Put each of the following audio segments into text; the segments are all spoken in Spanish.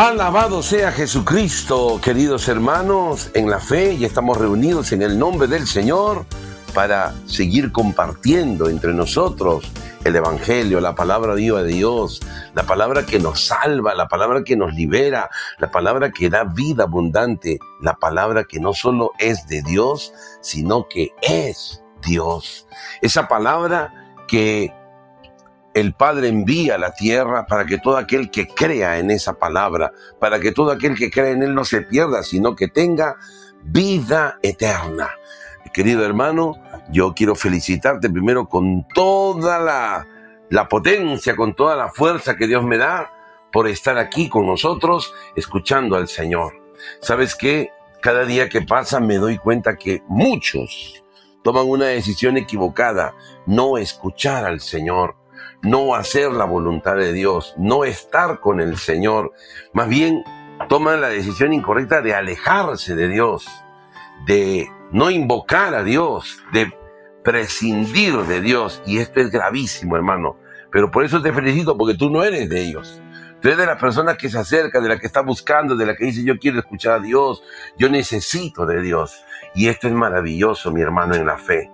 Alabado sea Jesucristo, queridos hermanos, en la fe y estamos reunidos en el nombre del Señor para seguir compartiendo entre nosotros el Evangelio, la palabra viva de Dios, la palabra que nos salva, la palabra que nos libera, la palabra que da vida abundante, la palabra que no solo es de Dios, sino que es Dios. Esa palabra que el Padre envía a la tierra para que todo aquel que crea en esa palabra, para que todo aquel que crea en Él no se pierda, sino que tenga vida eterna. Querido hermano, yo quiero felicitarte primero con toda la, la potencia, con toda la fuerza que Dios me da por estar aquí con nosotros escuchando al Señor. ¿Sabes qué? Cada día que pasa me doy cuenta que muchos toman una decisión equivocada, no escuchar al Señor no hacer la voluntad de Dios, no estar con el Señor. Más bien toman la decisión incorrecta de alejarse de Dios, de no invocar a Dios, de prescindir de Dios. Y esto es gravísimo, hermano. Pero por eso te felicito, porque tú no eres de ellos. Tú eres de las personas que se acerca, de la que está buscando, de la que dice yo quiero escuchar a Dios, yo necesito de Dios. Y esto es maravilloso, mi hermano, en la fe.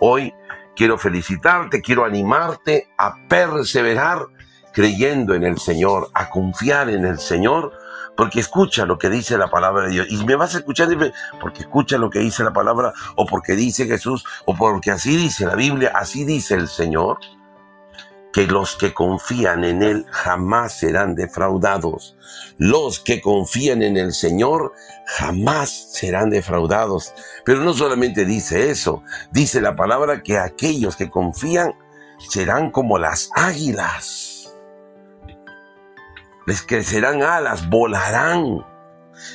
Hoy Quiero felicitarte, quiero animarte a perseverar creyendo en el Señor, a confiar en el Señor, porque escucha lo que dice la palabra de Dios. Y me vas a escuchar porque escucha lo que dice la palabra, o porque dice Jesús, o porque así dice la Biblia, así dice el Señor que los que confían en Él jamás serán defraudados. Los que confían en el Señor jamás serán defraudados. Pero no solamente dice eso, dice la palabra que aquellos que confían serán como las águilas. Les crecerán alas, volarán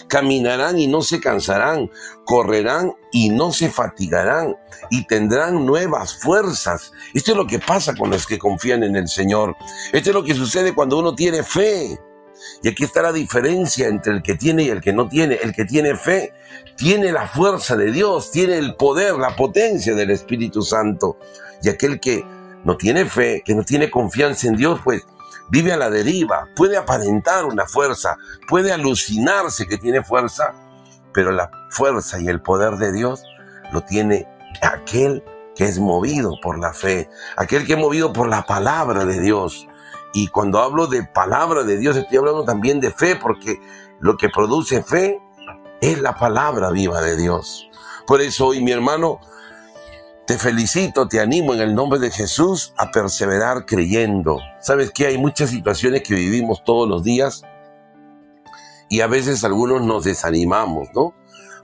Caminarán y no se cansarán, correrán y no se fatigarán y tendrán nuevas fuerzas. Esto es lo que pasa con los que confían en el Señor. Esto es lo que sucede cuando uno tiene fe. Y aquí está la diferencia entre el que tiene y el que no tiene. El que tiene fe tiene la fuerza de Dios, tiene el poder, la potencia del Espíritu Santo. Y aquel que no tiene fe, que no tiene confianza en Dios, pues vive a la deriva, puede aparentar una fuerza, puede alucinarse que tiene fuerza, pero la fuerza y el poder de Dios lo tiene aquel que es movido por la fe, aquel que es movido por la palabra de Dios. Y cuando hablo de palabra de Dios, estoy hablando también de fe, porque lo que produce fe es la palabra viva de Dios. Por eso hoy, mi hermano, te felicito, te animo en el nombre de Jesús a perseverar creyendo. Sabes que hay muchas situaciones que vivimos todos los días y a veces algunos nos desanimamos, ¿no?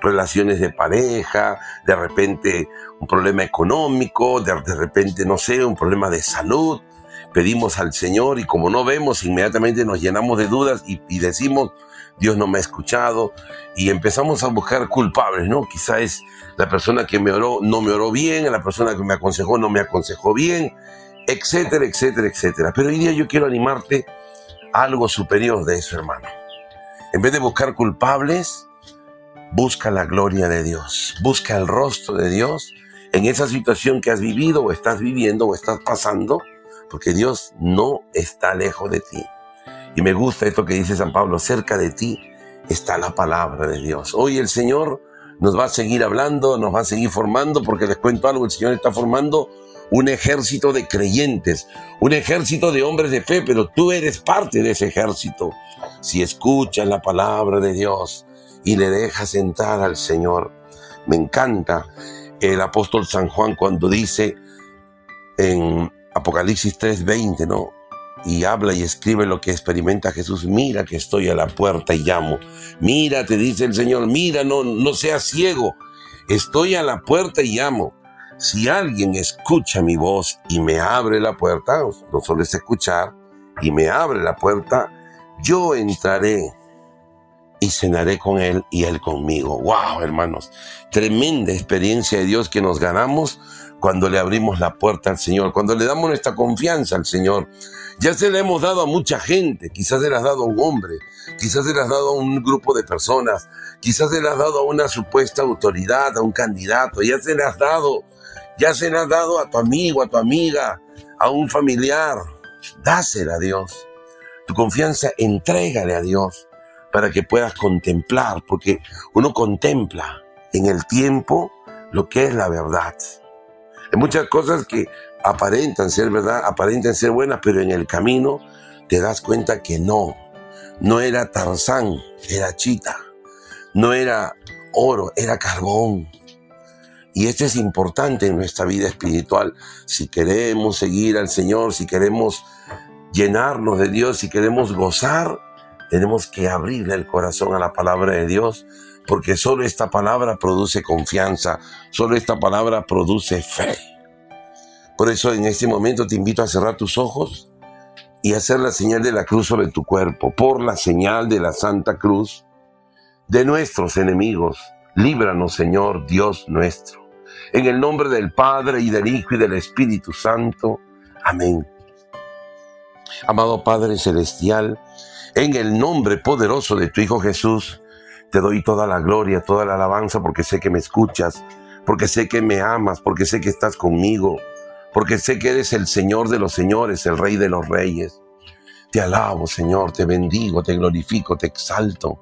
Relaciones de pareja, de repente un problema económico, de, repente, no sé, un problema de salud. Pedimos al Señor y como no vemos, inmediatamente nos llenamos de dudas y, y decimos, Dios no me ha escuchado y empezamos a buscar culpables, ¿no? Quizá es la persona que me oró no me oró bien, la persona que me aconsejó no me aconsejó bien, etcétera, etcétera, etcétera. Pero hoy día yo quiero animarte a algo superior de eso, hermano. En vez de buscar culpables, busca la gloria de Dios, busca el rostro de Dios en esa situación que has vivido o estás viviendo o estás pasando, porque Dios no está lejos de ti. Y me gusta esto que dice San Pablo, cerca de ti está la palabra de Dios. Hoy el Señor nos va a seguir hablando, nos va a seguir formando, porque les cuento algo, el Señor está formando un ejército de creyentes, un ejército de hombres de fe, pero tú eres parte de ese ejército. Si escuchas la palabra de Dios y le dejas entrar al Señor, me encanta el apóstol San Juan cuando dice en Apocalipsis 3:20, ¿no? Y habla y escribe lo que experimenta Jesús. Mira que estoy a la puerta y llamo. Mira, te dice el Señor, mira, no, no seas ciego. Estoy a la puerta y llamo. Si alguien escucha mi voz y me abre la puerta, no solo es escuchar, y me abre la puerta, yo entraré y cenaré con él y él conmigo. ¡Wow, hermanos! Tremenda experiencia de Dios que nos ganamos cuando le abrimos la puerta al Señor, cuando le damos nuestra confianza al Señor. Ya se le hemos dado a mucha gente, quizás se le has dado a un hombre, quizás se le has dado a un grupo de personas, quizás se le has dado a una supuesta autoridad, a un candidato, ya se le has dado, ya se le has dado a tu amigo, a tu amiga, a un familiar. Dásela a Dios. Tu confianza, entrégale a Dios. para que puedas contemplar, porque uno contempla en el tiempo lo que es la verdad. Hay muchas cosas que aparentan ser verdad, aparentan ser buenas, pero en el camino te das cuenta que no. No era Tarzán, era Chita. No era oro, era carbón. Y esto es importante en nuestra vida espiritual. Si queremos seguir al Señor, si queremos llenarnos de Dios, si queremos gozar, tenemos que abrirle el corazón a la palabra de Dios, porque solo esta palabra produce confianza, solo esta palabra produce fe. Por eso en este momento te invito a cerrar tus ojos y hacer la señal de la cruz sobre tu cuerpo, por la señal de la Santa Cruz de nuestros enemigos. Líbranos, Señor Dios nuestro. En el nombre del Padre y del Hijo y del Espíritu Santo. Amén. Amado Padre Celestial, en el nombre poderoso de tu Hijo Jesús, te doy toda la gloria, toda la alabanza, porque sé que me escuchas, porque sé que me amas, porque sé que estás conmigo, porque sé que eres el Señor de los señores, el Rey de los reyes. Te alabo, Señor, te bendigo, te glorifico, te exalto,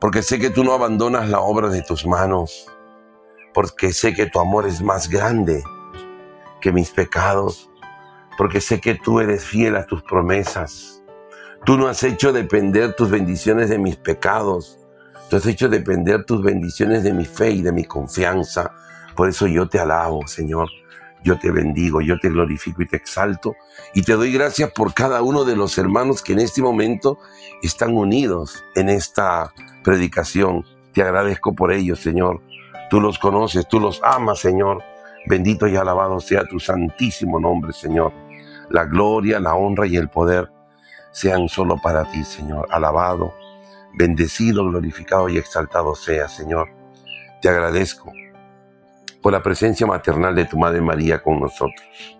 porque sé que tú no abandonas la obra de tus manos, porque sé que tu amor es más grande que mis pecados, porque sé que tú eres fiel a tus promesas. Tú no has hecho depender tus bendiciones de mis pecados. Tú has hecho depender tus bendiciones de mi fe y de mi confianza. Por eso yo te alabo, Señor. Yo te bendigo, yo te glorifico y te exalto. Y te doy gracias por cada uno de los hermanos que en este momento están unidos en esta predicación. Te agradezco por ellos, Señor. Tú los conoces, tú los amas, Señor. Bendito y alabado sea tu santísimo nombre, Señor. La gloria, la honra y el poder sean solo para ti, Señor. Alabado, bendecido, glorificado y exaltado sea, Señor. Te agradezco por la presencia maternal de tu Madre María con nosotros.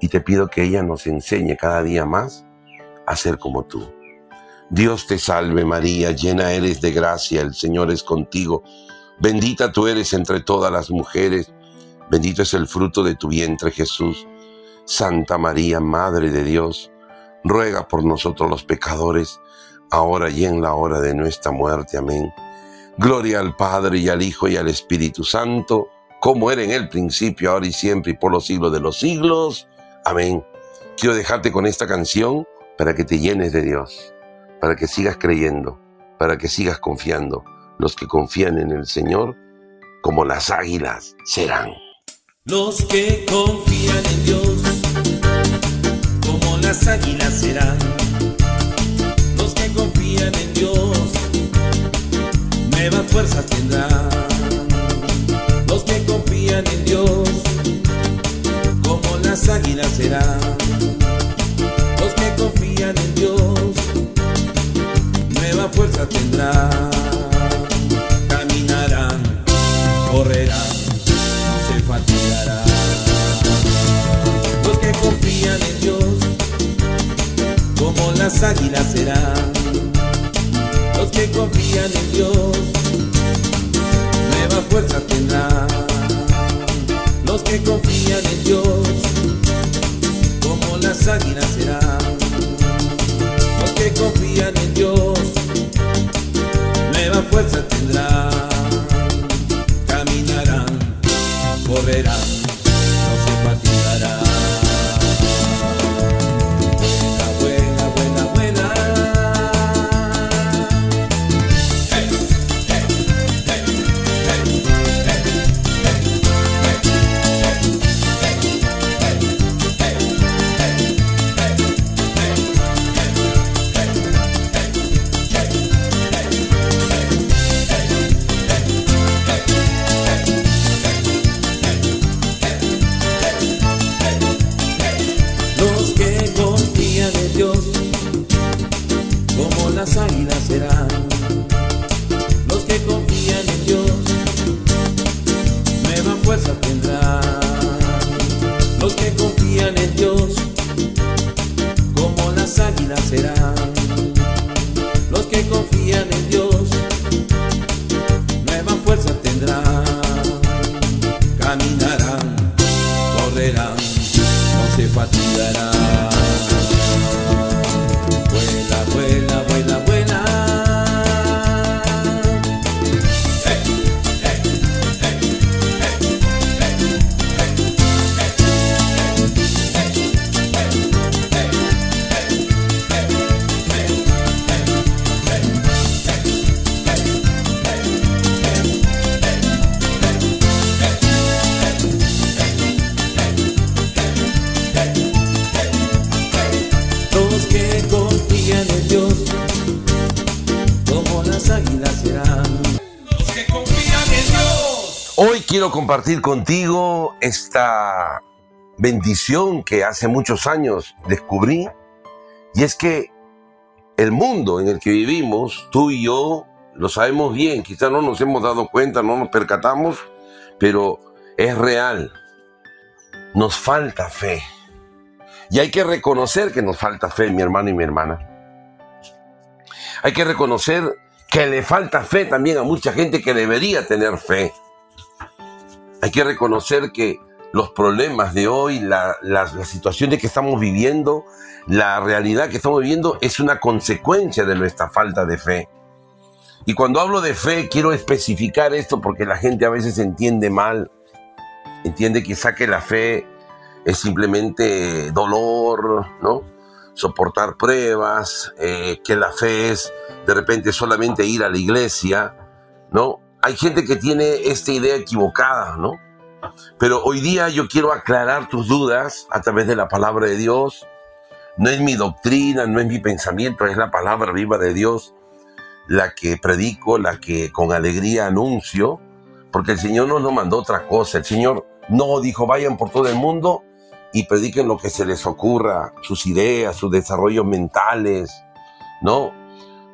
Y te pido que ella nos enseñe cada día más a ser como tú. Dios te salve María, llena eres de gracia, el Señor es contigo. Bendita tú eres entre todas las mujeres, bendito es el fruto de tu vientre Jesús. Santa María, Madre de Dios, ruega por nosotros los pecadores, ahora y en la hora de nuestra muerte. Amén. Gloria al Padre y al Hijo y al Espíritu Santo, como era en el principio, ahora y siempre y por los siglos de los siglos. Amén. Quiero dejarte con esta canción para que te llenes de Dios, para que sigas creyendo, para que sigas confiando. Los que confían en el Señor, como las águilas, serán. Los que confían en Dios, como las águilas serán. Confían en Dios, nuevas fuerzas tendrán. Los que confían en Dios, como las águilas serán. Los que confían en Dios, nueva fuerza tendrán. Caminarán, correrán fatigará. Los que confían en Dios, como las águilas serán. Los que confían en Dios, nueva fuerza tendrán. Los que confían en Dios, como las águilas serán. Los que confían en Dios, nueva fuerza tendrán. correrá, no quiero compartir contigo esta bendición que hace muchos años descubrí, y es que el mundo en el que vivimos, tú y yo, lo sabemos bien, quizás no nos hemos dado cuenta, no nos percatamos, pero es real. Nos falta fe. Y hay que reconocer que nos falta fe, mi hermano y mi hermana. Hay que reconocer que le falta fe también a mucha gente que debería tener fe. Hay que reconocer que los problemas de hoy, la, situación de que estamos viviendo, la realidad que estamos viviendo es una consecuencia de nuestra falta de fe. Y cuando hablo de fe, quiero especificar esto porque la gente a veces entiende mal. Entiende quizá que la fe es simplemente dolor, ¿no? Soportar pruebas, eh, que la fe es de repente solamente ir a la iglesia, ¿no? Hay gente que tiene esta idea equivocada, ¿no? Pero hoy día yo quiero aclarar tus dudas a través de la palabra de Dios. No es mi doctrina, no es mi pensamiento, es la palabra viva de Dios la que predico, la que con alegría anuncio, porque el Señor no nos mandó otra cosa. El Señor no dijo vayan por todo el mundo y prediquen lo que se les ocurra, sus ideas, sus desarrollos mentales, ¿no?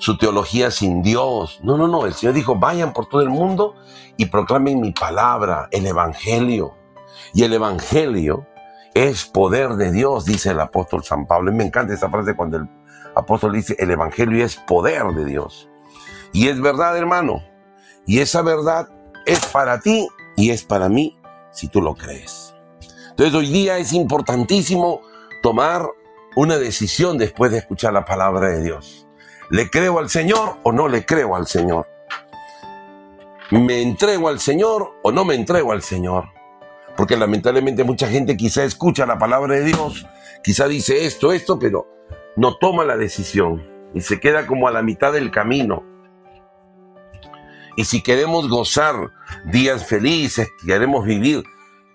Su teología sin Dios. No, no, no. El Señor dijo vayan por todo el mundo y proclamen mi palabra, el Evangelio. Y el Evangelio es poder de Dios, dice el apóstol San Pablo. Y me encanta esa frase cuando el apóstol dice, el Evangelio es poder de Dios. Y es verdad, hermano. Y esa verdad es para ti y es para mí si tú lo crees. Entonces hoy día es importantísimo tomar una decisión después de escuchar la palabra de Dios. ¿Le creo al Señor o no le creo al Señor? ¿Me entrego al Señor o no me entrego al Señor? Porque lamentablemente mucha gente quizá escucha la palabra de Dios, quizá dice esto, esto, pero no toma la decisión y se queda como a la mitad del camino. Y si queremos gozar días felices, queremos vivir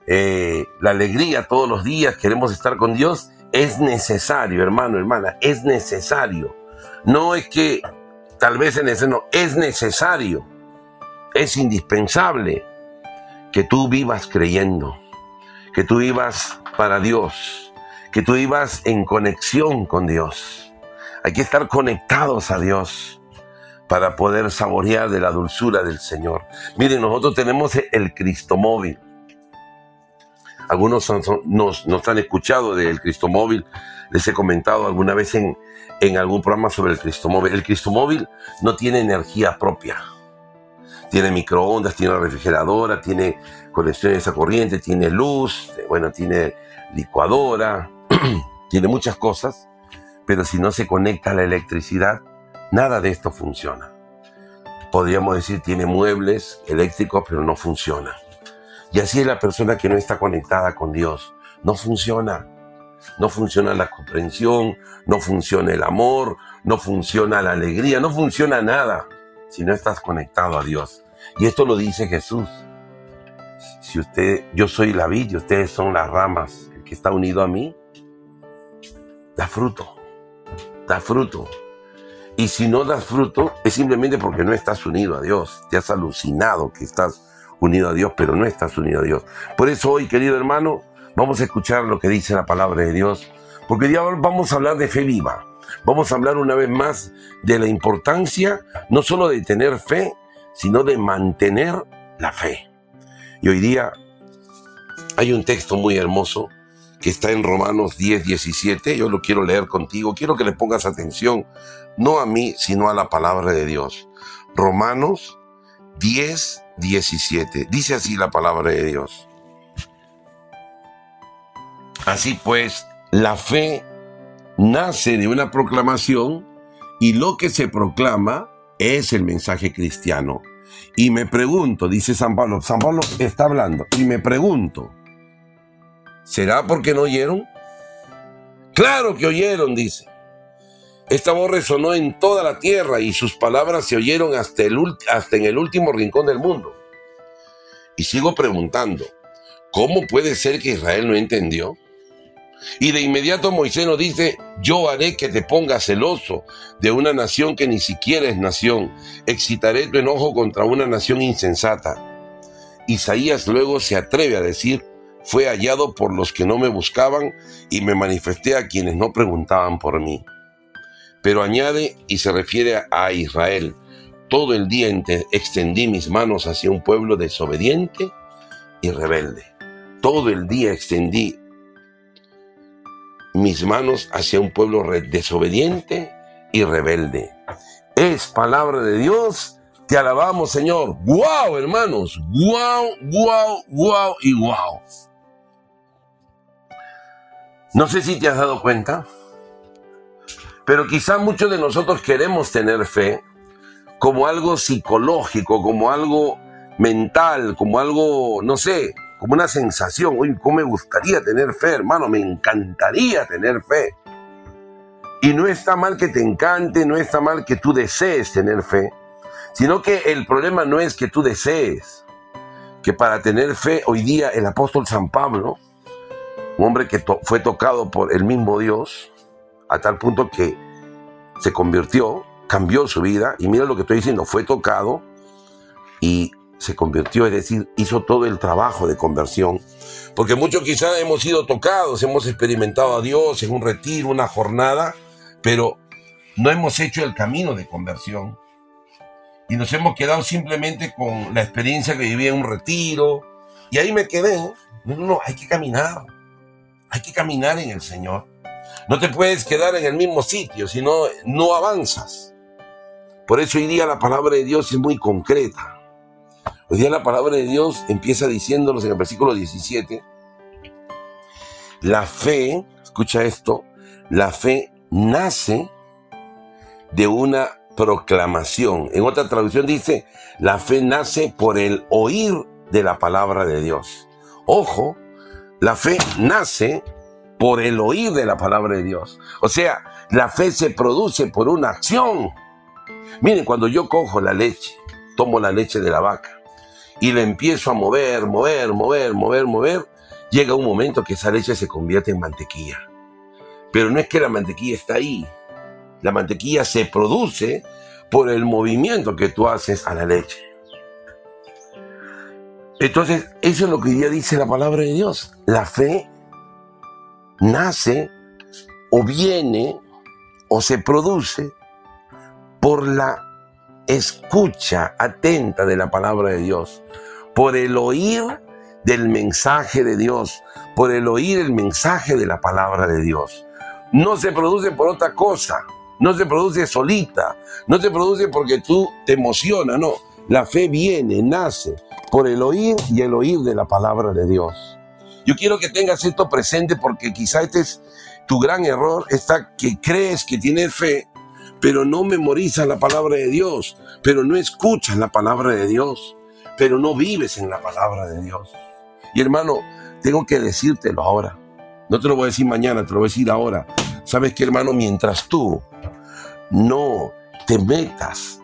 eh, la alegría todos los días, queremos estar con Dios, es necesario, hermano, hermana, es necesario. No es que tal vez en ese no, es necesario es indispensable que tú vivas creyendo, que tú vivas para Dios, que tú vivas en conexión con Dios. Hay que estar conectados a Dios para poder saborear de la dulzura del Señor. Miren, nosotros tenemos el Cristo móvil. Algunos nos, han escuchado del Cristo móvil. Les he comentado alguna vez en, algún programa sobre el Cristo móvil. El Cristo móvil no tiene energía propia tiene microondas, tiene refrigeradora, tiene conexiones a corriente, tiene luz, bueno, tiene licuadora, tiene muchas cosas, pero si no se conecta a la electricidad, nada de esto funciona. Podríamos decir, tiene muebles eléctricos, pero no funciona. Y así es la persona que no está conectada con Dios. No funciona. No funciona la comprensión, no funciona el amor, no funciona la alegría, no funciona nada si no estás conectado a Dios. Y esto lo dice Jesús. Si usted, yo soy la vid y ustedes son las ramas, el que está unido a mí, da fruto, da fruto. Y si no das fruto, es simplemente porque no estás unido a Dios. Te has alucinado que estás unido a Dios, pero no estás unido a Dios. Por eso hoy, querido hermano, vamos a escuchar lo que dice la palabra de Dios, porque hoy vamos a hablar de fe viva. Vamos a hablar una vez más de la importancia no solo de tener fe, sino de mantener la fe. Y hoy día hay un texto muy hermoso que está en Romanos 10, 17. Yo lo quiero leer contigo. Quiero que le pongas atención, no a mí, sino a la palabra de Dios. Romanos 10, 17. Dice así la palabra de Dios. Así pues, la fe nace de una proclamación y lo que se proclama es el mensaje cristiano. Y me pregunto, dice San Pablo, San Pablo está hablando, y me pregunto, ¿será porque no oyeron? Claro que oyeron, dice. Esta voz resonó en toda la tierra y sus palabras se oyeron hasta, el, hasta en el último rincón del mundo. Y sigo preguntando, ¿cómo puede ser que Israel no entendió? Y de inmediato Moisés nos dice, yo haré que te pongas celoso de una nación que ni siquiera es nación. Excitaré tu enojo contra una nación insensata. Isaías luego se atreve a decir, fue hallado por los que no me buscaban y me manifesté a quienes no preguntaban por mí. Pero añade y se refiere a Israel, todo el día extendí mis manos hacia un pueblo desobediente y rebelde. Todo el día extendí mis manos hacia un pueblo desobediente y rebelde. Es palabra de Dios. Te alabamos, Señor. ¡Wow, hermanos! ¡Wow, wow, wow y wow! No sé si te has dado cuenta, pero quizá muchos de nosotros queremos tener fe como algo psicológico, como algo mental, como algo, no sé, como una sensación. Uy, ¿cómo me gustaría tener fe, hermano? Me encantaría tener fe. Y no está mal que te encante, no está mal que tú desees tener fe, sino que el problema no es que tú desees, que para tener fe hoy día el apóstol San Pablo, un hombre que fue tocado por el mismo Dios, a tal punto que se convirtió, cambió su vida, y mira lo que estoy diciendo, fue tocado y se convirtió, es decir, hizo todo el trabajo de conversión. Porque muchos quizás hemos sido tocados, hemos experimentado a Dios en un retiro, una jornada, pero no hemos hecho el camino de conversión. Y nos hemos quedado simplemente con la experiencia que viví en un retiro. Y ahí me quedé. No, no, no, hay que caminar. Hay que caminar en el Señor. No te puedes quedar en el mismo sitio, si no, no avanzas. Por eso hoy día la palabra de Dios es muy concreta. Hoy día la palabra de Dios empieza diciéndonos en el versículo 17, la fe, escucha esto, la fe nace de una proclamación. En otra traducción dice, la fe nace por el oír de la palabra de Dios. Ojo, la fe nace por el oír de la palabra de Dios. O sea, la fe se produce por una acción. Miren, cuando yo cojo la leche, tomo la leche de la vaca y la empiezo a mover, mover, mover, mover, mover, llega un momento que esa leche se convierte en mantequilla. Pero no es que la mantequilla está ahí. La mantequilla se produce por el movimiento que tú haces a la leche. Entonces, eso es lo que hoy día dice la palabra de Dios. La fe nace o viene o se produce por la escucha atenta de la palabra de Dios, por el oír del mensaje de Dios, por el oír el mensaje de la palabra de Dios. No se produce por otra cosa, no se produce solita, no se produce porque tú te emocionas, no. La fe viene, nace por el oír y el oír de la palabra de Dios. Yo quiero que tengas esto presente porque quizá este es tu gran error, está que crees que tienes fe, pero no memorizas la palabra de Dios, pero no escuchas la palabra de Dios, pero no vives en la palabra de Dios. Y hermano, tengo que decírtelo ahora. No te lo voy a decir mañana, te lo voy a decir ahora. ¿Sabes qué, hermano? Mientras tú no te metas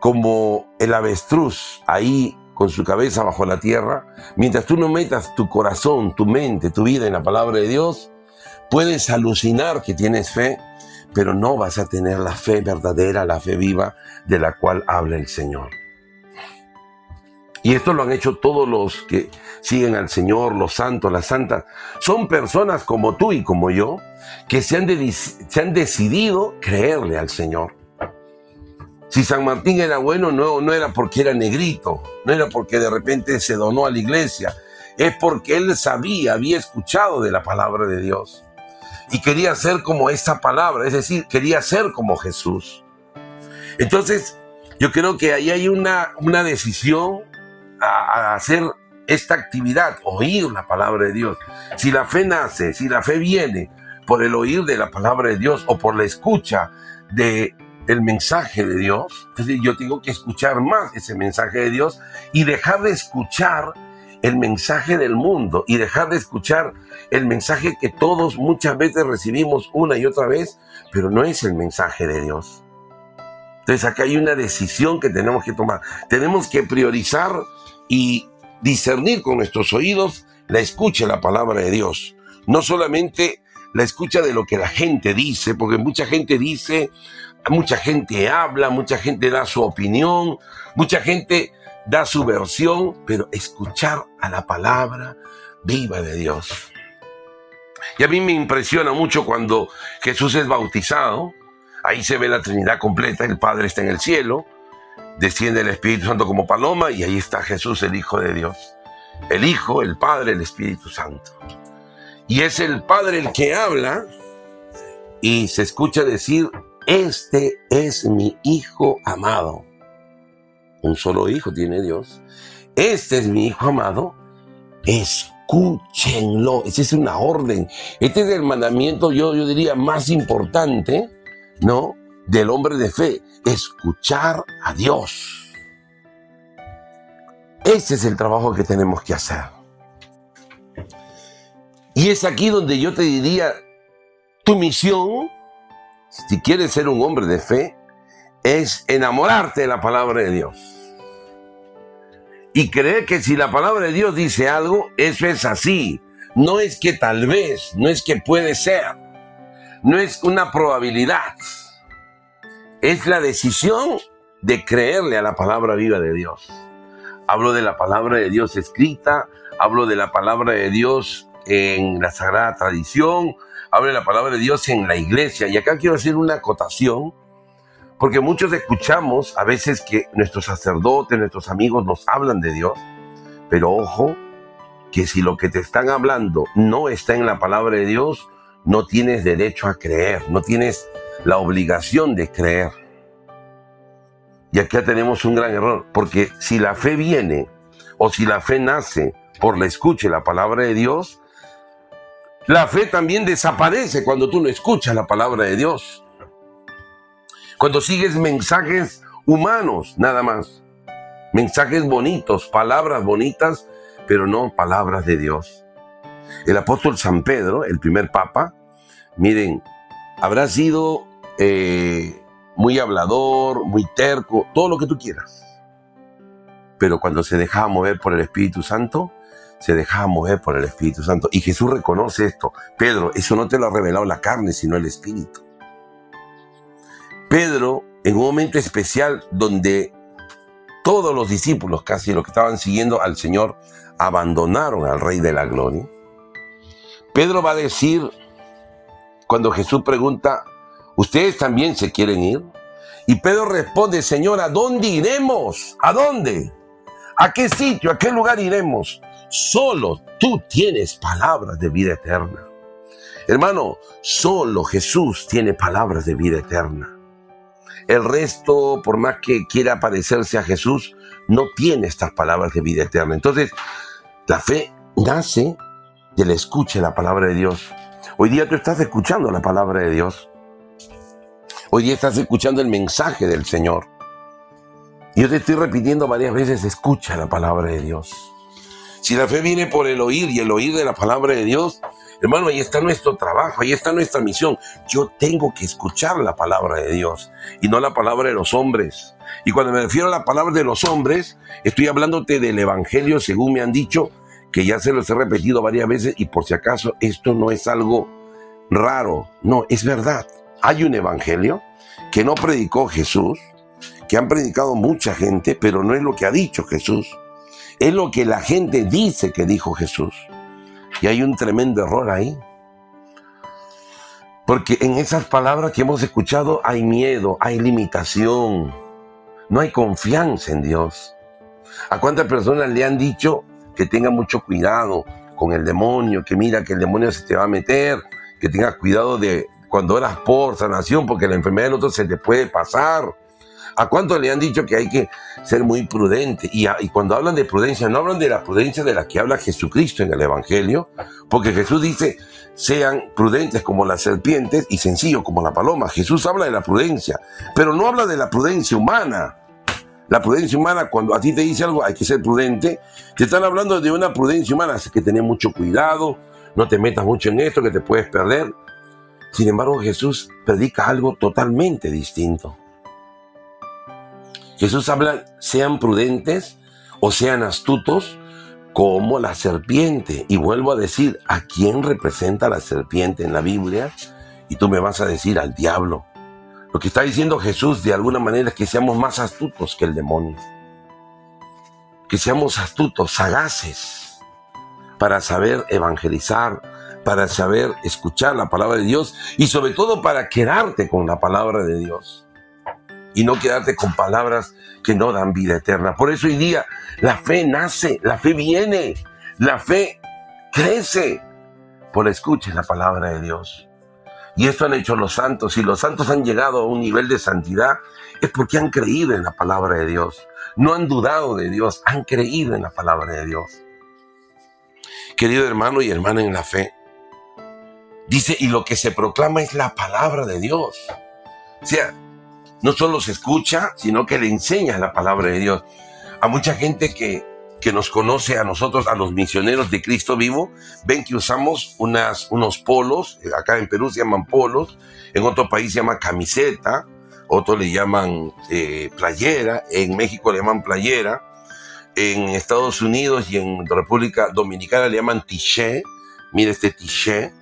como el avestruz ahí con su cabeza bajo la tierra, mientras tú no metas tu corazón, tu mente, tu vida en la palabra de Dios, puedes alucinar que tienes fe, pero no vas a tener la fe verdadera, la fe viva de la cual habla el Señor. Y esto lo han hecho todos los que siguen al Señor, los santos, las santas. Son personas como tú y como yo que se han, se han decidido creerle al Señor. Si San Martín era bueno, no, no era porque era negrito, no era porque de repente se donó a la iglesia, es porque él sabía, había escuchado de la palabra de Dios y quería ser como esa palabra, es decir, quería ser como Jesús. Entonces, yo creo que ahí hay una, una decisión a, hacer esta actividad, oír la palabra de Dios. Si la fe nace, si la fe viene por el oír de la palabra de Dios o por la escucha de el mensaje de Dios, entonces yo tengo que escuchar más ese mensaje de Dios y dejar de escuchar el mensaje del mundo y dejar de escuchar el mensaje que todos muchas veces recibimos una y otra vez, pero no es el mensaje de Dios. Entonces acá hay una decisión que tenemos que tomar. Tenemos que priorizar y discernir con nuestros oídos la escucha de la palabra de Dios. No solamente la escucha de lo que la gente dice, porque mucha gente dice, mucha gente habla, mucha gente da su opinión, mucha gente da su versión, pero escuchar a la palabra viva de Dios. Y a mí me impresiona mucho cuando Jesús es bautizado, ahí se ve la Trinidad completa, el Padre está en el cielo, desciende el Espíritu Santo como paloma y ahí está Jesús, el Hijo de Dios. El Hijo, el Padre, el Espíritu Santo. Y es el Padre el que habla y se escucha decir, este es mi Hijo amado. Un solo Hijo tiene Dios. Este es mi Hijo amado. Escúchenlo. Esa es una orden. Este es el mandamiento, yo, yo diría, más importante, ¿no? Del hombre de fe. Escuchar a Dios. Ese es el trabajo que tenemos que hacer. Y es aquí donde yo te diría, tu misión, si quieres ser un hombre de fe, es enamorarte de la palabra de Dios. Y creer que si la palabra de Dios dice algo, eso es así. No es que tal vez, no es que puede ser, no es una probabilidad. Es la decisión de creerle a la palabra viva de Dios. Hablo de la palabra de Dios escrita, hablo de la palabra de Dios en la sagrada tradición, hablo de la palabra de Dios en la iglesia. Y acá quiero hacer una acotación, porque muchos escuchamos a veces que nuestros sacerdotes, nuestros amigos nos hablan de Dios, pero ojo, que si lo que te están hablando no está en la palabra de Dios, no tienes derecho a creer, no tienes la obligación de creer. Y acá tenemos un gran error, porque si la fe viene o si la fe nace por la escucha de la palabra de Dios, la fe también desaparece cuando tú no escuchas la palabra de Dios. Cuando sigues mensajes humanos, nada más. Mensajes bonitos, palabras bonitas, pero no palabras de Dios. El apóstol San Pedro, el primer papa, miren, habrá sido eh, muy hablador, muy terco, todo lo que tú quieras. Pero cuando se dejaba mover por el Espíritu Santo, se dejaba mover por el Espíritu Santo. Y Jesús reconoce esto. Pedro, eso no te lo ha revelado la carne, sino el Espíritu. Pedro, en un momento especial donde todos los discípulos, casi los que estaban siguiendo al Señor, abandonaron al Rey de la Gloria. Pedro va a decir, cuando Jesús pregunta, ¿Ustedes también se quieren ir? Y Pedro responde, Señor, ¿a dónde iremos? ¿A dónde? ¿A qué sitio? ¿A qué lugar iremos? Solo tú tienes palabras de vida eterna. Hermano, solo Jesús tiene palabras de vida eterna. El resto, por más que quiera parecerse a Jesús, no tiene estas palabras de vida eterna. Entonces, la fe nace de la escucha de la palabra de Dios. Hoy día tú estás escuchando la palabra de Dios. Hoy día estás escuchando el mensaje del Señor. Yo te estoy repitiendo varias veces, escucha la palabra de Dios. Si la fe viene por el oír y el oír de la palabra de Dios, hermano, ahí está nuestro trabajo, ahí está nuestra misión. Yo tengo que escuchar la palabra de Dios y no la palabra de los hombres. Y cuando me refiero a la palabra de los hombres, estoy hablándote del Evangelio según me han dicho, que ya se los he repetido varias veces y por si acaso esto no es algo raro, no, es verdad. Hay un evangelio que no predicó Jesús, que han predicado mucha gente, pero no es lo que ha dicho Jesús. Es lo que la gente dice que dijo Jesús. Y hay un tremendo error ahí. Porque en esas palabras que hemos escuchado hay miedo, hay limitación, no hay confianza en Dios. ¿A cuántas personas le han dicho que tenga mucho cuidado con el demonio, que mira que el demonio se te va a meter, que tengas cuidado de, cuando eras por sanación, porque la enfermedad del otro se te puede pasar. ¿A cuánto le han dicho que hay que ser muy prudente? Y, cuando hablan de prudencia, no hablan de la prudencia de la que habla Jesucristo en el Evangelio, porque Jesús dice, sean prudentes como las serpientes y sencillos como la paloma. Jesús habla de la prudencia, pero no habla de la prudencia humana. La prudencia humana, cuando a ti te dice algo, hay que ser prudente, te están hablando de una prudencia humana, hay que tener mucho cuidado, no te metas mucho en esto, que te puedes perder. Sin embargo, Jesús predica algo totalmente distinto. Jesús habla, sean prudentes o sean astutos como la serpiente. Y vuelvo a decir, ¿a quién representa la serpiente en la Biblia? Y tú me vas a decir al diablo. Lo que está diciendo Jesús de alguna manera es que seamos más astutos que el demonio. que seamos astutos, sagaces, para saber evangelizar, para saber escuchar la palabra de Dios y sobre todo para quedarte con la palabra de Dios y no quedarte con palabras que no dan vida eterna. Por eso hoy día la fe nace, la fe viene, la fe crece por escuchar la palabra de Dios. Y esto han hecho los santos. Y los santos han llegado a un nivel de santidad, es porque han creído en la palabra de Dios. No han dudado de Dios, han creído en la palabra de Dios. Querido hermano y hermana en la fe, dice, y lo que se proclama es la palabra de Dios. O sea, no solo se escucha, sino que le enseña la palabra de Dios. A mucha gente que que nos conoce a nosotros, a los misioneros de Cristo vivo, ven que usamos unas, unos polos, eh, acá en Perú se llaman polos, en otro país se llama camiseta, otros le llaman eh, playera, en México le llaman playera, en Estados Unidos y en República Dominicana le llaman tiché, mira este tiché,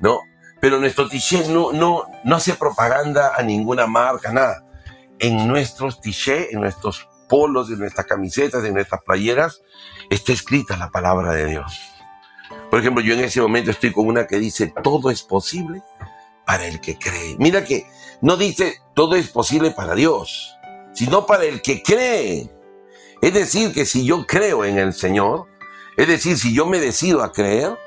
¿no? Pero nuestro tiché no, no, no hace propaganda a ninguna marca, nada. En nuestros tiché, en nuestros polos, de nuestras camisetas, de nuestras playeras, está escrita la palabra de Dios. Por ejemplo, yo en ese momento estoy con una que dice, todo es posible para el que cree. Mira que no dice, todo es posible para Dios, sino para el que cree. Es decir, que si yo creo en el Señor, es decir, si yo me decido a creer,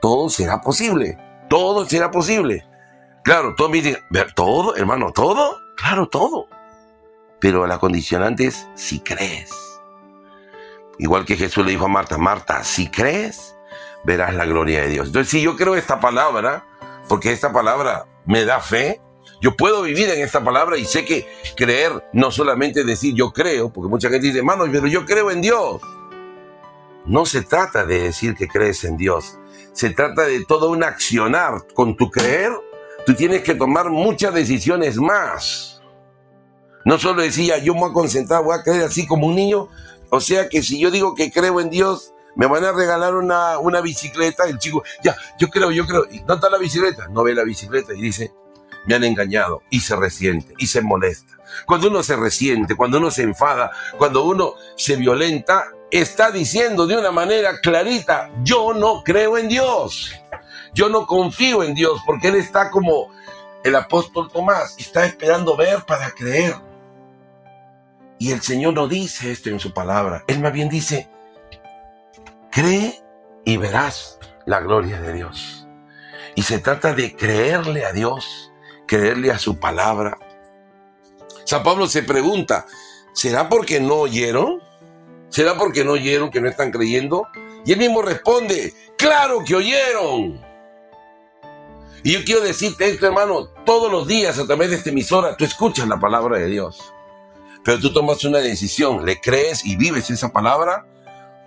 todo será posible. Todo será posible. Claro, todo me dice, ¿todo, hermano? ¿Todo? Claro, todo. Pero la condicionante es si crees. Igual que Jesús le dijo a Marta, Marta, si crees, verás la gloria de Dios. Entonces, si yo creo esta palabra, porque esta palabra me da fe, yo puedo vivir en esta palabra y sé que creer no solamente decir yo creo, porque mucha gente dice, hermano, pero yo creo en Dios. No se trata de decir que crees en Dios, se trata de todo un accionar. Con tu creer, tú tienes que tomar muchas decisiones más. No solo decía, yo me voy a concentrar, voy a creer así como un niño. O sea que si yo digo que creo en Dios, me van a regalar una, una bicicleta. El chico, ya, yo creo, yo creo. ¿Dónde está la bicicleta? No ve la bicicleta y dice, me han engañado. Y se resiente y se molesta. Cuando uno se resiente, cuando uno se enfada, cuando uno se violenta, está diciendo de una manera clarita, yo no creo en Dios. Yo no confío en Dios porque Él está como el apóstol Tomás, está esperando ver para creer. Y el Señor no dice esto en su palabra. Él más bien dice, cree y verás la gloria de Dios. Y se trata de creerle a Dios, creerle a su palabra. San Pablo se pregunta, ¿será porque no oyeron? ¿Será porque no oyeron que no están creyendo? Y él mismo responde, claro que oyeron. Y yo quiero decirte esto, hermano, todos los días a través de esta emisora tú escuchas la palabra de Dios. Pero tú tomas una decisión, ¿le crees y vives esa palabra?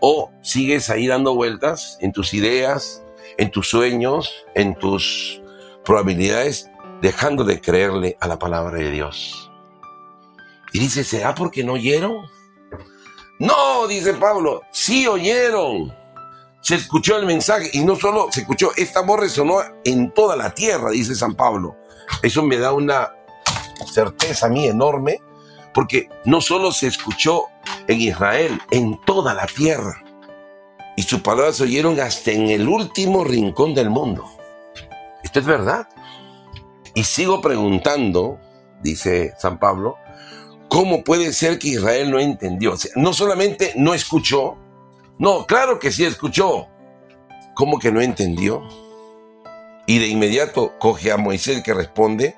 ¿O sigues ahí dando vueltas en tus ideas, en tus sueños, en tus probabilidades, dejando de creerle a la palabra de Dios? Y dice, ¿será porque no oyeron? No, dice Pablo, sí oyeron. Se escuchó el mensaje y no solo se escuchó, esta voz resonó en toda la tierra, dice San Pablo. Eso me da una certeza a mí enorme porque no solo se escuchó en Israel, en toda la tierra. Y sus palabras se oyeron hasta en el último rincón del mundo. Esto es verdad. Y sigo preguntando, dice San Pablo, ¿cómo puede ser que Israel no entendió? no solamente no escuchó, no, claro que sí escuchó. ¿Cómo que no entendió? Y de inmediato coge a Moisés que responde,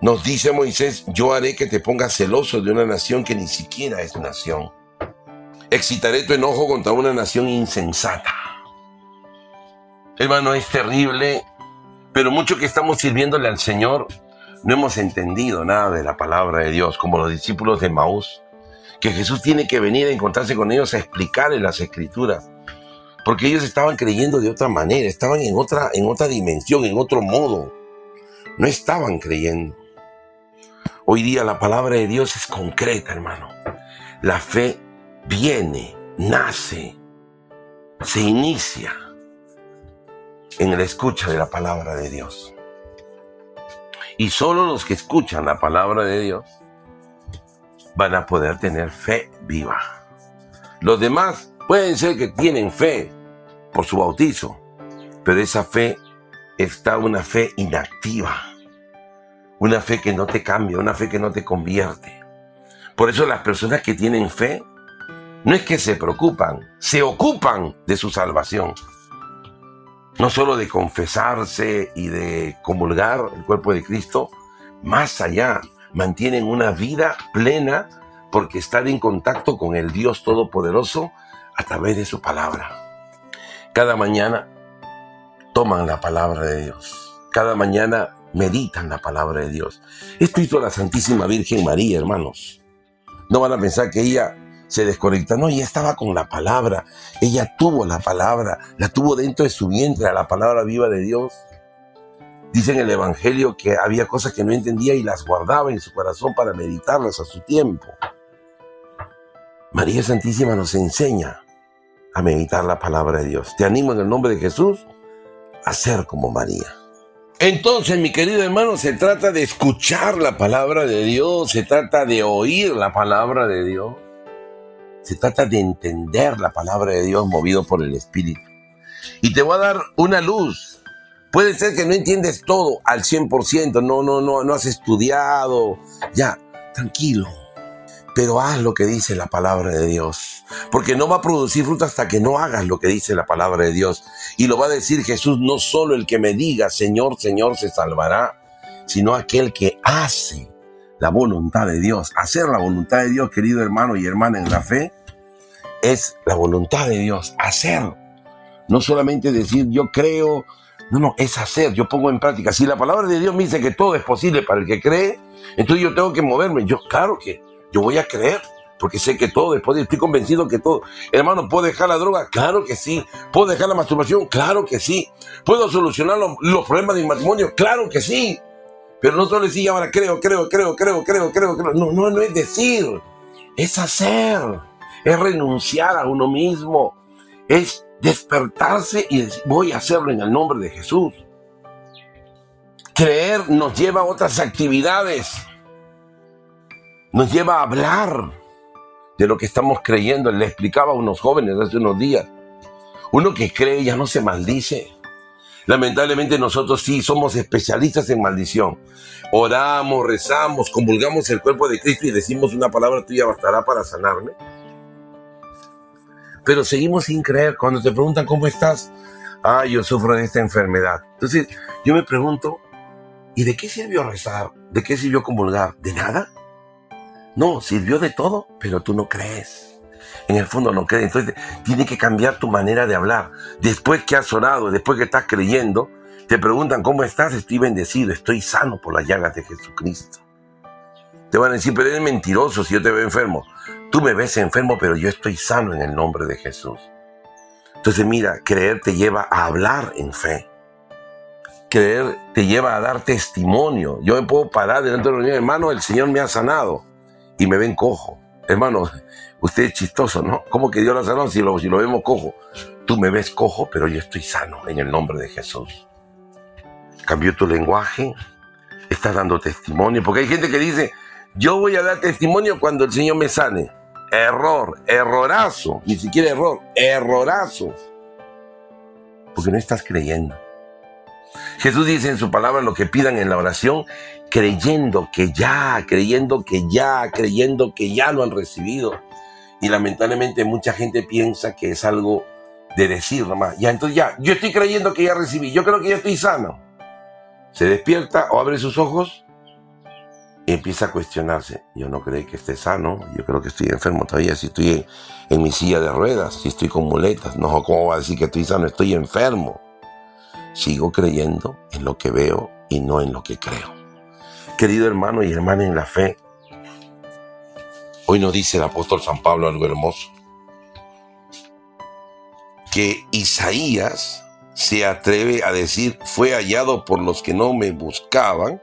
nos dice Moisés, yo haré que te pongas celoso de una nación que ni siquiera es nación. Excitaré tu enojo contra una nación insensata. Hermano, es terrible, pero mucho que estamos sirviéndole al Señor, no hemos entendido nada de la palabra de Dios, como los discípulos de Maús, que Jesús tiene que venir a encontrarse con ellos a explicarles las escrituras, porque ellos estaban creyendo de otra manera, estaban en otra, en otra dimensión, en otro modo, no estaban creyendo. Hoy día la palabra de Dios es concreta, hermano. La fe viene, nace, se inicia en la escucha de la palabra de Dios. Y solo los que escuchan la palabra de Dios van a poder tener fe viva. Los demás pueden ser que tienen fe por su bautizo, pero esa fe está una fe inactiva, una fe que no te cambia, una fe que no te convierte. Por eso las personas que tienen fe no es que se preocupan, se ocupan de su salvación. No solo de confesarse y de comulgar el cuerpo de Cristo, más allá, mantienen una vida plena porque están en contacto con el Dios Todopoderoso a través de su palabra. Cada mañana toman la palabra de Dios. Cada mañana meditan la palabra de Dios. Esto hizo la Santísima Virgen María, hermanos. No van a pensar que ella se desconecta. No, ella estaba con la palabra. Ella tuvo la palabra, la tuvo dentro de su vientre, la palabra viva de Dios. Dice en el Evangelio que había cosas que no entendía y las guardaba en su corazón para meditarlas a su tiempo. María Santísima nos enseña a meditar la palabra de Dios. Te animo en el nombre de Jesús a ser como María. Entonces, mi querido hermano, se trata de escuchar la palabra de Dios, se trata de oír la palabra de Dios, se trata de entender la palabra de Dios movido por el Espíritu. Y te voy a dar una luz. Puede ser que no entiendes todo al 100%, no, no, no, no has estudiado. Ya, tranquilo pero haz lo que dice la palabra de Dios. Porque no va a producir fruto hasta que no hagas lo que dice la palabra de Dios. Y lo va a decir Jesús, no solo el que me diga, Señor, Señor, se salvará, sino aquel que hace la voluntad de Dios. Hacer la voluntad de Dios, querido hermano y hermana en la fe, es la voluntad de Dios. Hacer. No solamente decir yo creo, no, no, es hacer, yo pongo en práctica. Si la palabra de Dios me dice que todo es posible para el que cree, entonces yo tengo que moverme. Yo, claro que yo voy a creer, porque sé que todo, después estoy convencido que todo. Hermano, ¿puedo dejar la droga? Claro que sí. ¿Puedo dejar la masturbación? Claro que sí. ¿Puedo solucionar los, problemas de mi matrimonio? Claro que sí. Pero no solo decir ahora creo, creo, creo, creo, creo, creo, creo. No, no, no es decir, es hacer, es renunciar a uno mismo, es despertarse y decir, voy a hacerlo en el nombre de Jesús. Creer nos lleva a otras actividades nos lleva a hablar de lo que estamos creyendo. Le explicaba a unos jóvenes hace unos días. Uno que cree ya no se maldice. Lamentablemente nosotros sí somos especialistas en maldición. Oramos, rezamos, convulgamos el cuerpo de Cristo y decimos una palabra tuya bastará para sanarme. Pero seguimos sin creer. Cuando te preguntan cómo estás, ah, yo sufro de esta enfermedad. Entonces yo me pregunto, ¿y de qué sirvió rezar? ¿De qué sirvió convulgar? ¿De nada? No, sirvió de todo, pero tú no crees. En el fondo no crees. Entonces tiene que cambiar tu manera de hablar. Después que has orado, después que estás creyendo, te preguntan cómo estás, estoy bendecido, estoy sano por las llagas de Jesucristo. Te van a decir, pero eres mentiroso si yo te veo enfermo. Tú me ves enfermo, pero yo estoy sano en el nombre de Jesús. Entonces mira, creer te lleva a hablar en fe. Creer te lleva a dar testimonio. Yo me puedo parar delante de los hermano, el Señor me ha sanado y me ven cojo. Hermano, usted es chistoso, ¿no? ¿Cómo que Dios la sanó si lo, si lo vemos cojo? Tú me ves cojo, pero yo estoy sano en el nombre de Jesús. Cambió tu lenguaje, estás dando testimonio, porque hay gente que dice, yo voy a dar testimonio cuando el Señor me sane. Error, errorazo, ni siquiera error, errorazo. Porque no estás creyendo. Jesús dice en su palabra lo que pidan en la oración, creyendo que ya, creyendo que ya, creyendo que ya lo han recibido. Y lamentablemente mucha gente piensa que es algo de decir nomás. Ya, entonces ya, yo estoy creyendo que ya recibí, yo creo que ya estoy sano. Se despierta o abre sus ojos y empieza a cuestionarse. Yo no creo que esté sano, yo creo que estoy enfermo todavía, si estoy en, en mi silla de ruedas, si estoy con muletas. No, ¿cómo va a decir que estoy sano? Estoy enfermo. Sigo creyendo en lo que veo y no en lo que creo. Querido hermano y hermana en la fe, hoy nos dice el apóstol San Pablo algo hermoso, que Isaías se atreve a decir, fue hallado por los que no me buscaban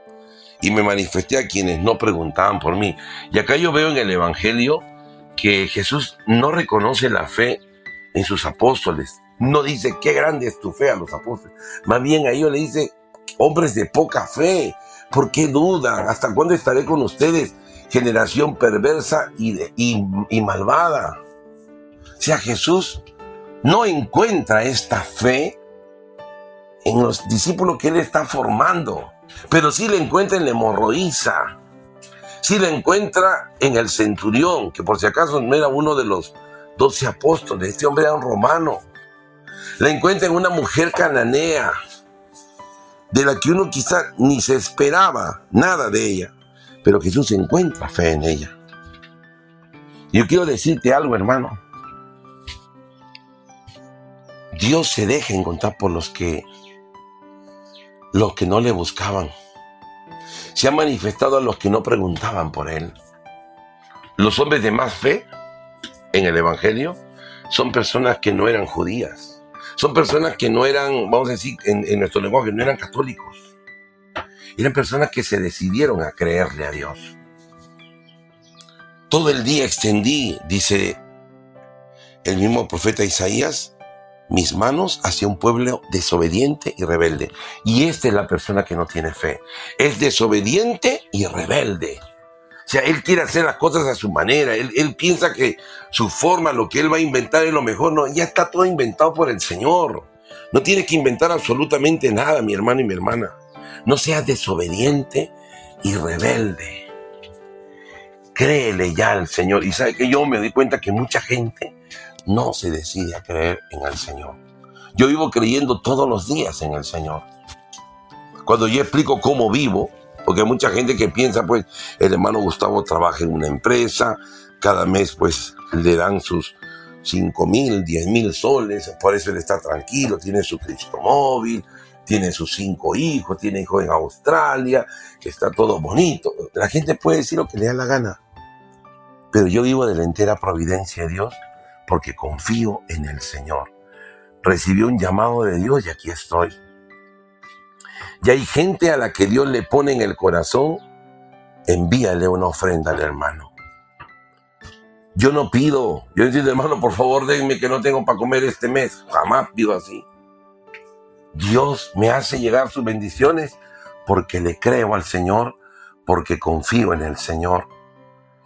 y me manifesté a quienes no preguntaban por mí. Y acá yo veo en el Evangelio que Jesús no reconoce la fe en sus apóstoles, no dice qué grande es tu fe a los apóstoles. Más bien a ellos le dice hombres de poca fe. ¿Por qué dudan? ¿Hasta cuándo estaré con ustedes? Generación perversa y, malvada. sea, Jesús no encuentra esta fe en los discípulos que él está formando, pero sí le encuentra en la hemorroísa, sí le encuentra en el centurión, que por si acaso no era uno de los doce apóstoles, este hombre era un romano, la encuentra en una mujer cananea, de la que uno quizá ni se esperaba nada de ella, pero Jesús encuentra fe en ella. Yo quiero decirte algo, hermano. Dios se deja encontrar por los que los que no le buscaban. Se ha manifestado a los que no preguntaban por él. Los hombres de más fe en el Evangelio son personas que no eran judías son personas que no eran, vamos a decir, en, nuestro lenguaje, no eran católicos. Eran personas que se decidieron a creerle a Dios. Todo el día extendí, dice el mismo profeta Isaías, mis manos hacia un pueblo desobediente y rebelde. Y esta es la persona que no tiene fe. Es desobediente y rebelde. O sea, él quiere hacer las cosas a su manera, él, piensa que su forma, lo que él va a inventar es lo mejor, no, ya está todo inventado por el Señor. No tienes que inventar absolutamente nada, mi hermano y mi hermana. No seas desobediente y rebelde. Créele ya al Señor. Y sabe que yo me doy cuenta que mucha gente no se decide a creer en el Señor. Yo vivo creyendo todos los días en el Señor. Cuando yo explico cómo vivo, porque hay mucha gente que piensa, pues, el hermano Gustavo trabaja en una empresa, cada mes, pues, le dan sus 5 mil, 10 mil soles, por eso él está tranquilo, tiene su Cristo móvil, tiene sus cinco hijos, tiene hijos en Australia, está todo bonito. La gente puede decir lo que le da la gana, pero yo vivo de la entera providencia de Dios porque confío en el Señor. Recibí un llamado de Dios y aquí estoy. Y hay gente a la que Dios le pone en el corazón, envíale una ofrenda al hermano. Yo no pido, yo digo, hermano, por favor, denme que no tengo para comer este mes. Jamás pido así. Dios me hace llegar sus bendiciones porque le creo al Señor, porque confío en el Señor.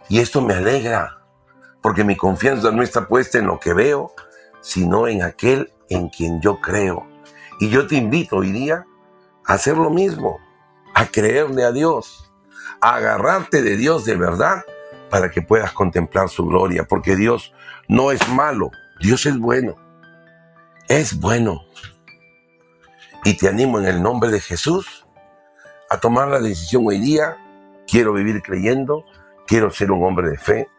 Y esto me alegra, porque mi confianza no está puesta en lo que veo, sino en aquel en quien yo creo. Y yo te invito hoy día hacer lo mismo, a creerle a Dios, a agarrarte de Dios de verdad para que puedas contemplar su gloria, porque Dios no es malo, Dios es bueno, es bueno. Y te animo en el nombre de Jesús a tomar la decisión hoy día, quiero vivir creyendo, quiero ser un hombre de fe,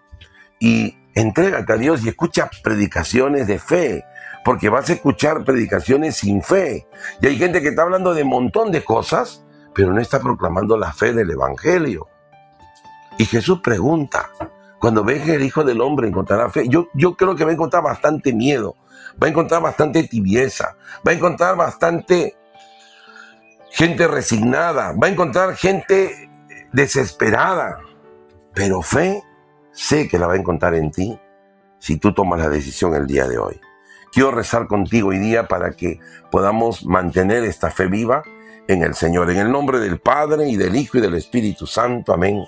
y entrégate a Dios y escucha predicaciones de fe, porque vas a escuchar predicaciones sin fe. Y hay gente que está hablando de un montón de cosas, pero no está proclamando la fe del Evangelio. Y Jesús pregunta, cuando ve que el Hijo del Hombre encontrará fe, yo, yo creo que va a encontrar bastante miedo, va a encontrar bastante tibieza, va a encontrar bastante gente resignada, va a encontrar gente desesperada, pero fe sé que la va a encontrar en ti si tú tomas la decisión el día de hoy. Quiero rezar contigo hoy día para que podamos mantener esta fe viva en el Señor. En el nombre del Padre y del Hijo y del Espíritu Santo. Amén.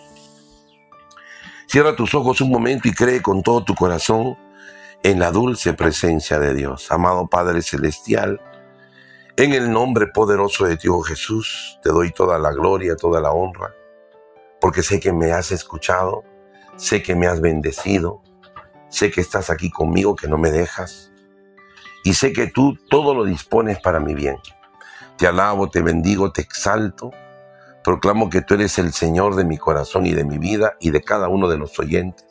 Cierra tus ojos un momento y cree con todo tu corazón en la dulce presencia de Dios. Amado Padre Celestial, en el nombre poderoso de Dios Jesús, te doy toda la gloria, toda la honra, porque sé que me has escuchado, sé que me has bendecido, sé que estás aquí conmigo, que no me dejas y sé que tú todo lo dispones para mi bien. Te alabo, te bendigo, te exalto. Proclamo que tú eres el Señor de mi corazón y de mi vida y de cada uno de los oyentes.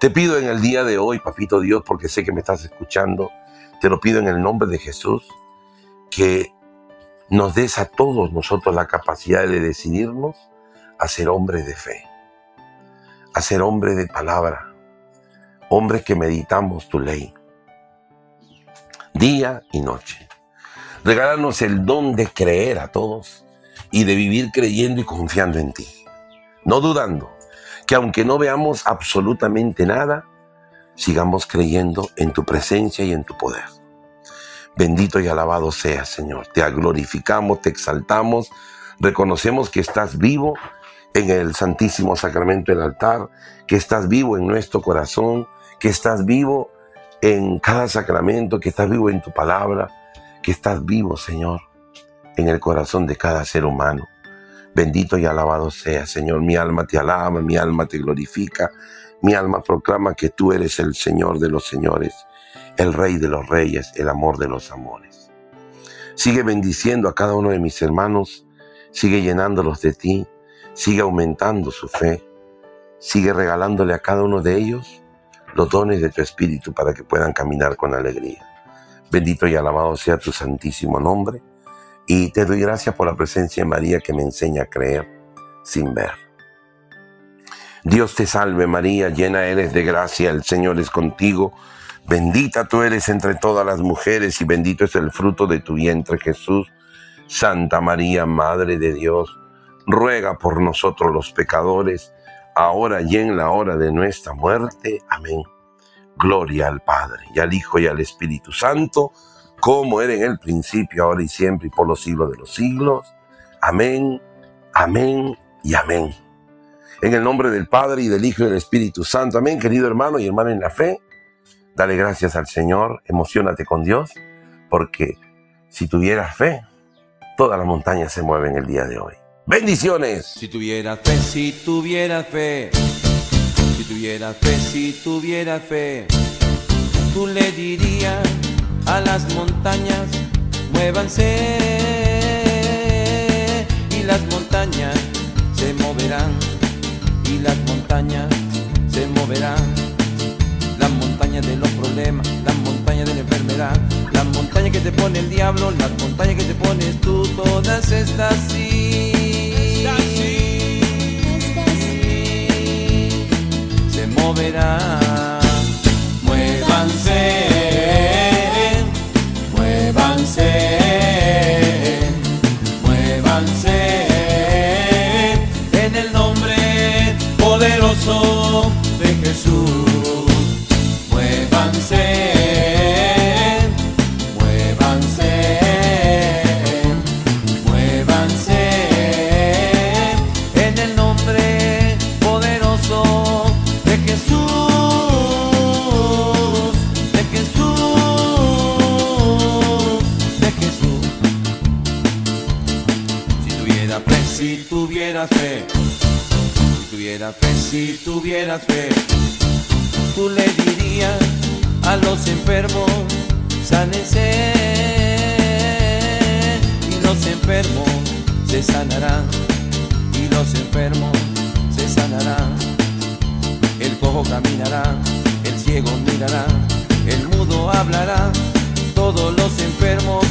Te pido en el día de hoy, papito Dios, porque sé que me estás escuchando, te lo pido en el nombre de Jesús, que nos des a todos nosotros la capacidad de decidirnos a ser hombres de fe, a ser hombres de palabra, hombres que meditamos tu ley día y noche. Regálanos el don de creer a todos y de vivir creyendo y confiando en ti. No dudando que aunque no veamos absolutamente nada, sigamos creyendo en tu presencia y en tu poder. Bendito y alabado seas, Señor. Te glorificamos, te exaltamos, reconocemos que estás vivo en el Santísimo Sacramento del altar, que estás vivo en nuestro corazón, que estás vivo en cada sacramento, que estás vivo en tu palabra, que estás vivo, Señor, en el corazón de cada ser humano. Bendito y alabado sea, Señor. Mi alma te alaba, mi alma te glorifica, mi alma proclama que tú eres el Señor de los señores, el Rey de los reyes, el amor de los amores. Sigue bendiciendo a cada uno de mis hermanos, sigue llenándolos de ti, sigue aumentando su fe, sigue regalándole a cada uno de ellos los dones de tu Espíritu para que puedan caminar con alegría. Bendito y alabado sea tu santísimo nombre y te doy gracias por la presencia de María que me enseña a creer sin ver. Dios te salve María, llena eres de gracia, el Señor es contigo. Bendita tú eres entre todas las mujeres y bendito es el fruto de tu vientre Jesús. Santa María, Madre de Dios, ruega por nosotros los pecadores, ahora y en la hora de nuestra muerte. Amén. Gloria al Padre, y al Hijo, y al Espíritu Santo como era en el principio, ahora y siempre, y por los siglos de los siglos. Amén, amén y amén. En el nombre del Padre y del Hijo y del Espíritu Santo. Amén, querido hermano y hermana en la fe. Dale gracias al Señor, emocionate con Dios, porque si tuvieras fe, toda la montaña se mueve en el día de hoy. Bendiciones. Si tuviera fe, si tuviera fe, si tuviera fe, si tuviera fe, tú le dirías a las montañas, muévanse y las montañas se moverán y las montañas se moverán. Las montañas de los problemas, las montañas de la enfermedad, las montañas que te pone el diablo, las montañas que te pones tú, todas estas sí. Se moverán, si tuvieras fe, tú le dirías a los enfermos, sánense, y los enfermos se sanarán, y los enfermos se sanarán. El cojo caminará, el ciego mirará, el mudo hablará, todos los enfermos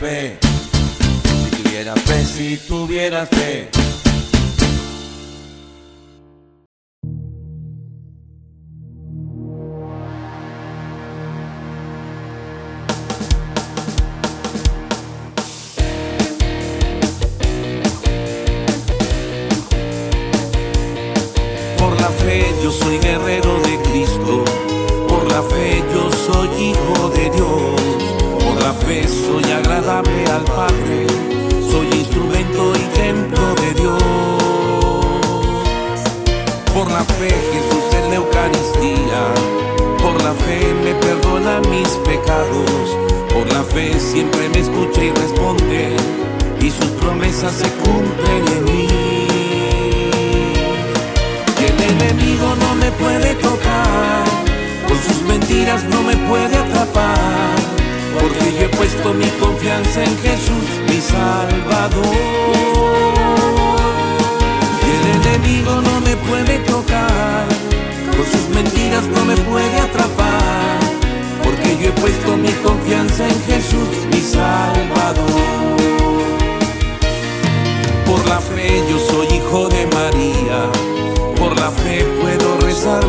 si tuviera fe, si tuviera fe.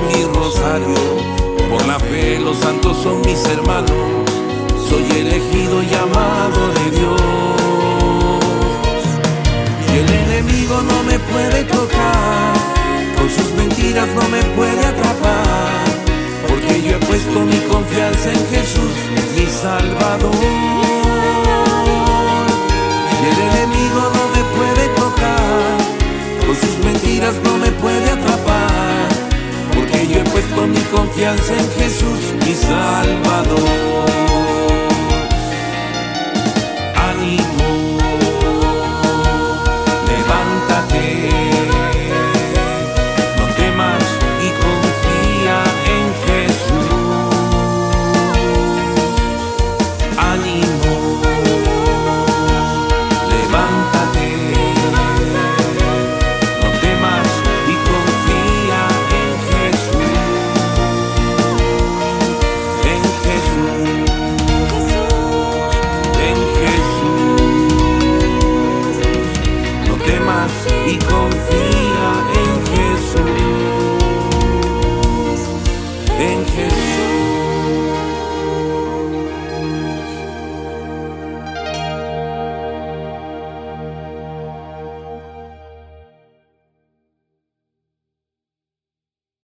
Mi rosario, por la fe los santos son mis hermanos, soy elegido y amado de Dios. Y el enemigo no me puede tocar, con sus mentiras no me puede atrapar, porque yo he puesto mi confianza en Jesús, mi Salvador. Y el enemigo no me puede tocar, con sus mentiras no me puede atrapar, puesto mi confianza en Jesús, mi Salvador. Ánimo, levántate,